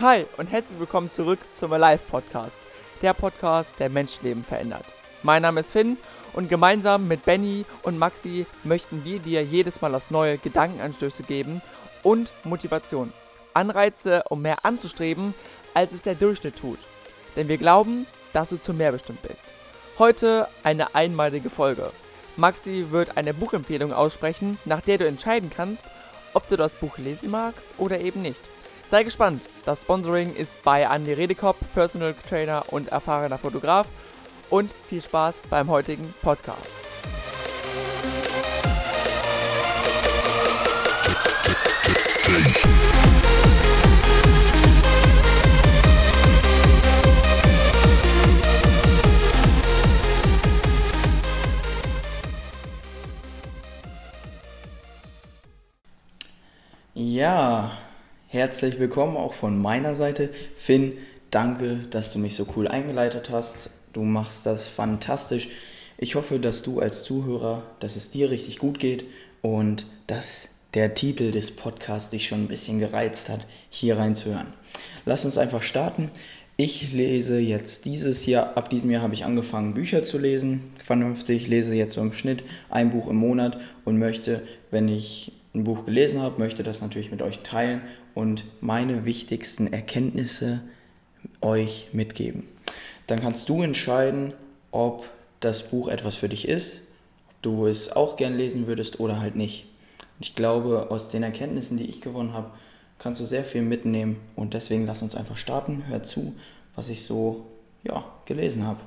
Hi und herzlich willkommen zurück zum Alive Podcast, der Podcast, der Menschenleben verändert. Mein Name ist Finn und gemeinsam mit Benny und Maxi möchten wir dir jedes Mal aufs neue Gedankenanstöße geben und Motivation. Anreize, um mehr anzustreben, als es der Durchschnitt tut. Denn wir glauben, dass du zu mehr bestimmt bist. Heute eine einmalige Folge. Maxi wird eine Buchempfehlung aussprechen, nach der du entscheiden kannst, ob du das Buch lesen magst oder eben nicht. Sei gespannt. Das Sponsoring ist bei Andy Redekop, Personal Trainer und erfahrener Fotograf. Und viel Spaß beim heutigen Podcast. Ja, Herzlich willkommen auch von meiner Seite. Finn, danke, dass du mich so cool eingeleitet hast. Du machst das fantastisch. Ich hoffe, dass du als Zuhörer, dass es dir richtig gut geht und dass der Titel des Podcasts dich schon ein bisschen gereizt hat, hier reinzuhören. Lass uns einfach starten. Ich lese jetzt dieses Jahr, ab diesem Jahr habe ich angefangen, Bücher zu lesen. Vernünftig, lese jetzt so im Schnitt ein Buch im Monat und möchte, wenn ich ein Buch gelesen habe, möchte das natürlich mit euch teilen und meine wichtigsten Erkenntnisse euch mitgeben. Dann kannst du entscheiden, ob das Buch etwas für dich ist, ob du es auch gern lesen würdest oder halt nicht. ich glaube, aus den Erkenntnissen, die ich gewonnen habe, kannst du sehr viel mitnehmen und deswegen lass uns einfach starten. Hör zu, was ich so ja, gelesen habe.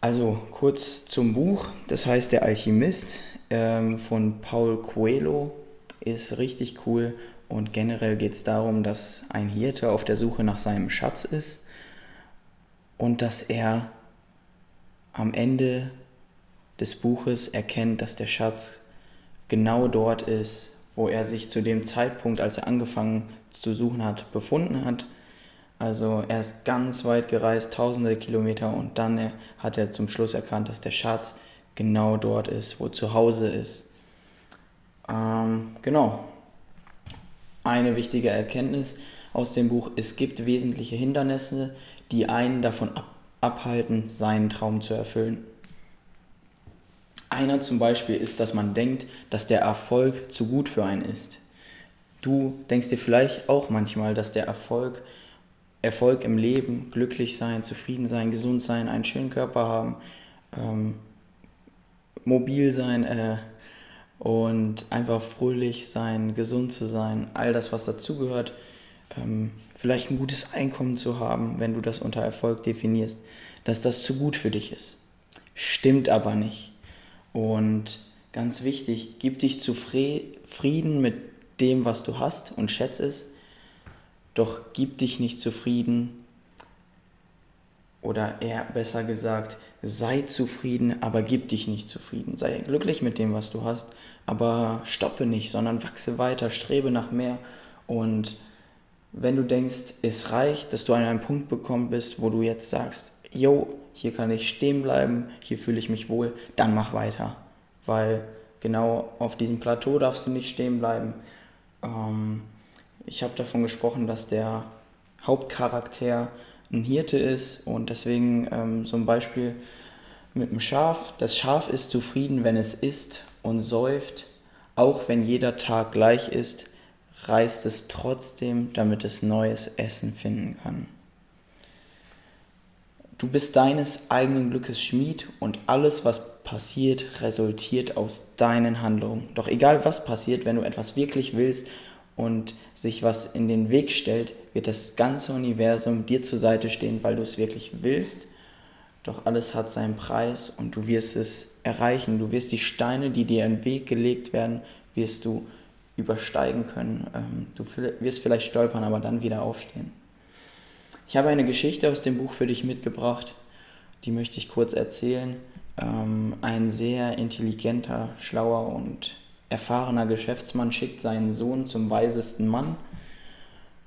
Also kurz zum Buch, das heißt Der Alchemist ähm, von Paul Coelho ist richtig cool und generell geht es darum, dass ein Hirte auf der Suche nach seinem Schatz ist und dass er am Ende des Buches erkennt, dass der Schatz genau dort ist, wo er sich zu dem Zeitpunkt, als er angefangen zu suchen hat, befunden hat. Also er ist ganz weit gereist, tausende Kilometer und dann hat er zum Schluss erkannt, dass der Schatz genau dort ist, wo zu Hause ist. Ähm, genau. Eine wichtige Erkenntnis aus dem Buch, es gibt wesentliche Hindernisse, die einen davon ab abhalten, seinen Traum zu erfüllen. Einer zum Beispiel ist, dass man denkt, dass der Erfolg zu gut für einen ist. Du denkst dir vielleicht auch manchmal, dass der Erfolg, Erfolg im Leben, glücklich sein, zufrieden sein, gesund sein, einen schönen Körper haben, ähm, mobil sein äh, und einfach fröhlich sein, gesund zu sein, all das, was dazugehört, ähm, vielleicht ein gutes Einkommen zu haben, wenn du das unter Erfolg definierst, dass das zu gut für dich ist. Stimmt aber nicht. Und ganz wichtig, gib dich zufrieden mit dem, was du hast und schätze es, doch gib dich nicht zufrieden oder eher besser gesagt, sei zufrieden, aber gib dich nicht zufrieden. Sei glücklich mit dem, was du hast, aber stoppe nicht, sondern wachse weiter, strebe nach mehr. Und wenn du denkst, es reicht, dass du an einen Punkt bekommen bist, wo du jetzt sagst, yo, hier kann ich stehen bleiben, hier fühle ich mich wohl, dann mach weiter. Weil genau auf diesem Plateau darfst du nicht stehen bleiben. Ähm, ich habe davon gesprochen, dass der Hauptcharakter ein Hirte ist und deswegen ähm, so Beispiel mit dem Schaf. Das Schaf ist zufrieden, wenn es isst und säuft, auch wenn jeder Tag gleich ist, reist es trotzdem, damit es neues Essen finden kann. Du bist deines eigenen Glückes Schmied und alles, was passiert, resultiert aus deinen Handlungen. Doch egal was passiert, wenn du etwas wirklich willst und sich was in den Weg stellt, wird das ganze Universum dir zur Seite stehen, weil du es wirklich willst. Doch alles hat seinen Preis und du wirst es erreichen. Du wirst die Steine, die dir in den Weg gelegt werden, wirst du übersteigen können. Ähm, du wirst vielleicht stolpern, aber dann wieder aufstehen. Ich habe eine Geschichte aus dem Buch für dich mitgebracht, die möchte ich kurz erzählen. Ähm, ein sehr intelligenter, schlauer und erfahrener Geschäftsmann schickt seinen Sohn zum weisesten Mann.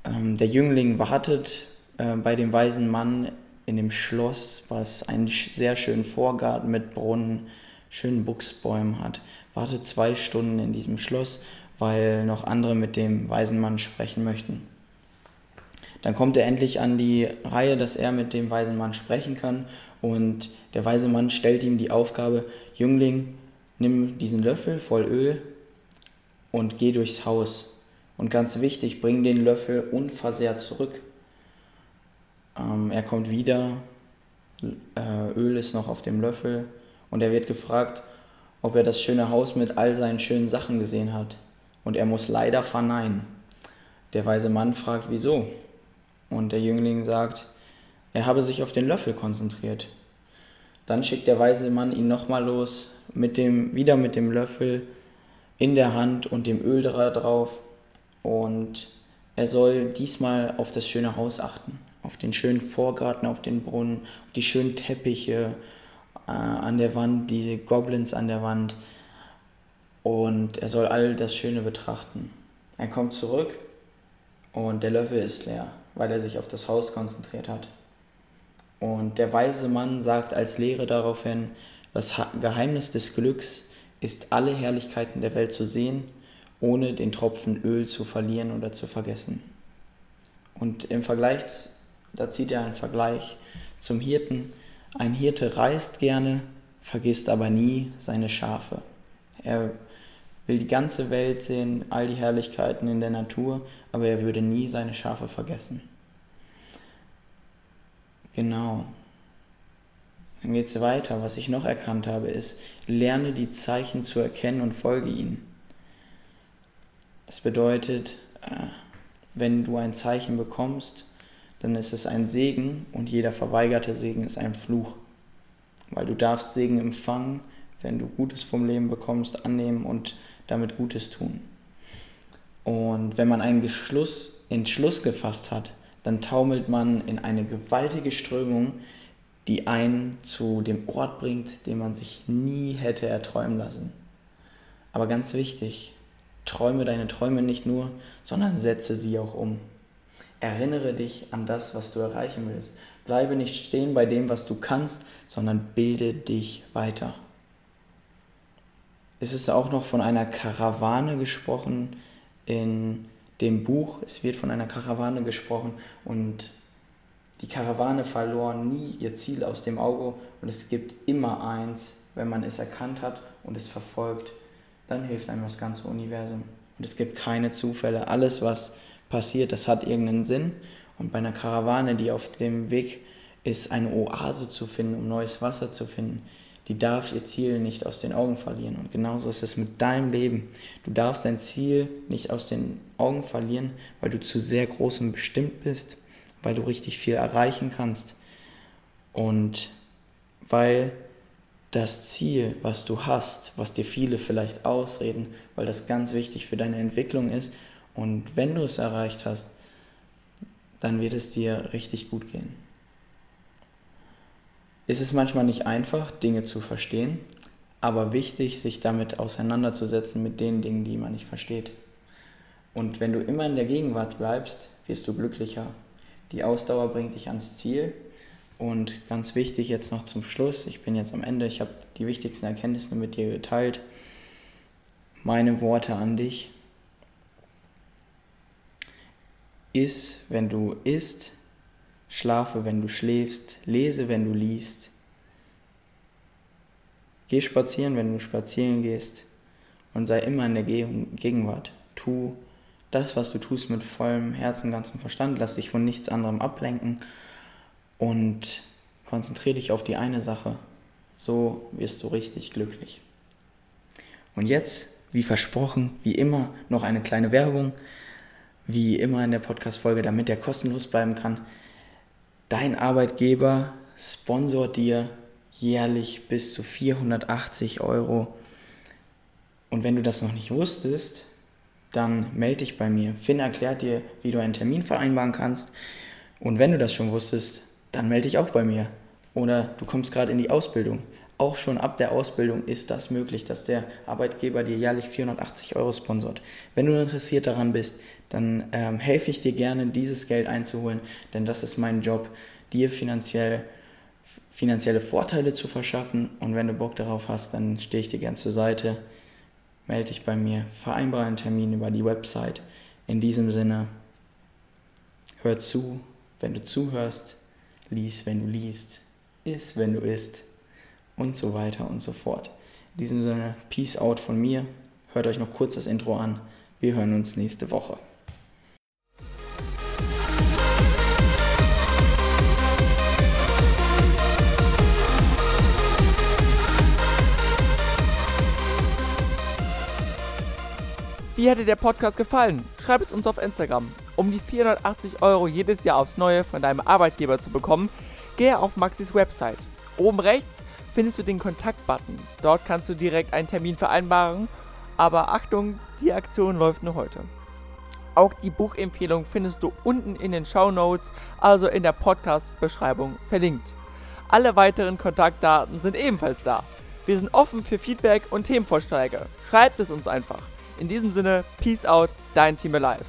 Ähm, der Jüngling wartet äh, bei dem weisen Mann in dem Schloss, was einen sehr schönen Vorgarten mit Brunnen, schönen Buchsbäumen hat. Wartet zwei Stunden in diesem Schloss, weil noch andere mit dem weisen Mann sprechen möchten. Dann kommt er endlich an die Reihe, dass er mit dem weisen Mann sprechen kann. Und der weise Mann stellt ihm die Aufgabe, Jüngling, nimm diesen Löffel voll Öl und geh durchs Haus. Und ganz wichtig, bring den Löffel unversehrt zurück. Ähm, er kommt wieder, äh, Öl ist noch auf dem Löffel und er wird gefragt, ob er das schöne Haus mit all seinen schönen Sachen gesehen hat. Und er muss leider verneinen. Der weise Mann fragt, wieso? Und der Jüngling sagt, er habe sich auf den Löffel konzentriert. Dann schickt der weise Mann ihn nochmal los, mit dem, wieder mit dem Löffel in der Hand und dem Öl drauf. Und er soll diesmal auf das schöne Haus achten, auf den schönen Vorgarten, auf den Brunnen, auf die schönen Teppiche äh, an der Wand, diese Goblins an der Wand. Und er soll all das Schöne betrachten. Er kommt zurück und der Löffel ist leer, weil er sich auf das Haus konzentriert hat. Und der weise Mann sagt als Lehre daraufhin, das Geheimnis des Glücks ist alle Herrlichkeiten der Welt zu sehen, ohne den Tropfen Öl zu verlieren oder zu vergessen. Und im Vergleich, da zieht er einen Vergleich zum Hirten. Ein Hirte reist gerne, vergisst aber nie seine Schafe. Er will die ganze Welt sehen, all die Herrlichkeiten in der Natur, aber er würde nie seine Schafe vergessen. Genau. Dann geht es weiter. Was ich noch erkannt habe, ist, lerne die Zeichen zu erkennen und folge ihnen. Das bedeutet, äh, wenn du ein Zeichen bekommst, dann ist es ein Segen und jeder verweigerte Segen ist ein Fluch. Weil du darfst Segen empfangen, wenn du Gutes vom Leben bekommst, annehmen und damit Gutes tun. Und wenn man einen Entschluss gefasst hat, dann taumelt man in eine gewaltige Strömung, die einen zu dem Ort bringt, den man sich nie hätte erträumen lassen. Aber ganz wichtig, träume deine Träume nicht nur, sondern setze sie auch um. Erinnere dich an das, was du erreichen willst. Bleibe nicht stehen bei dem, was du kannst, sondern bilde dich weiter. Es ist auch noch von einer Karawane gesprochen in dem Buch. Es wird von einer Karawane gesprochen und die Karawane verlor nie ihr Ziel aus dem Auge und es gibt immer eins, wenn man es erkannt hat und es verfolgt, dann hilft einem das ganze Universum. Und es gibt keine Zufälle. Alles, was passiert, das hat irgendeinen Sinn. Und bei einer Karawane, die auf dem Weg ist, eine Oase zu finden, um neues Wasser zu finden, die darf ihr Ziel nicht aus den Augen verlieren. Und genauso ist es mit deinem Leben. Du darfst dein Ziel nicht aus den Augen verlieren, weil du zu sehr großem bestimmt bist weil du richtig viel erreichen kannst und weil das Ziel, was du hast, was dir viele vielleicht ausreden, weil das ganz wichtig für deine Entwicklung ist und wenn du es erreicht hast, dann wird es dir richtig gut gehen. Es ist manchmal nicht einfach, Dinge zu verstehen, aber wichtig, sich damit auseinanderzusetzen mit den Dingen, die man nicht versteht. Und wenn du immer in der Gegenwart bleibst, wirst du glücklicher die Ausdauer bringt dich ans Ziel. Und ganz wichtig jetzt noch zum Schluss, ich bin jetzt am Ende, ich habe die wichtigsten Erkenntnisse mit dir geteilt. Meine Worte an dich. Iss, wenn du isst, schlafe, wenn du schläfst, lese, wenn du liest. Geh spazieren, wenn du spazieren gehst und sei immer in der Gegenwart. Tu das, was du tust, mit vollem Herzen, ganzem Verstand. Lass dich von nichts anderem ablenken und konzentriere dich auf die eine Sache. So wirst du richtig glücklich. Und jetzt, wie versprochen, wie immer, noch eine kleine Werbung. Wie immer in der Podcast-Folge, damit der kostenlos bleiben kann. Dein Arbeitgeber sponsort dir jährlich bis zu 480 Euro. Und wenn du das noch nicht wusstest, dann melde dich bei mir. Finn erklärt dir, wie du einen Termin vereinbaren kannst. Und wenn du das schon wusstest, dann melde dich auch bei mir. Oder du kommst gerade in die Ausbildung. Auch schon ab der Ausbildung ist das möglich, dass der Arbeitgeber dir jährlich 480 Euro sponsort. Wenn du interessiert daran bist, dann ähm, helfe ich dir gerne, dieses Geld einzuholen, denn das ist mein Job, dir finanziell, finanzielle Vorteile zu verschaffen. Und wenn du Bock darauf hast, dann stehe ich dir gern zur Seite melde dich bei mir, vereinbare einen Termin über die Website. In diesem Sinne, hör zu, wenn du zuhörst, lies, wenn du liest, iss, wenn du isst und so weiter und so fort. In diesem Sinne, Peace out von mir. Hört euch noch kurz das Intro an. Wir hören uns nächste Woche. Wie dir der Podcast gefallen? Schreib es uns auf Instagram. Um die 480 Euro jedes Jahr aufs Neue von deinem Arbeitgeber zu bekommen, gehe auf Maxis Website. Oben rechts findest du den Kontakt-Button. Dort kannst du direkt einen Termin vereinbaren. Aber Achtung, die Aktion läuft nur heute. Auch die Buchempfehlung findest du unten in den Show Notes, also in der Podcast-Beschreibung verlinkt. Alle weiteren Kontaktdaten sind ebenfalls da. Wir sind offen für Feedback und Themenvorschläge. Schreibt es uns einfach. In diesem Sinne, Peace out, dein Team Alive.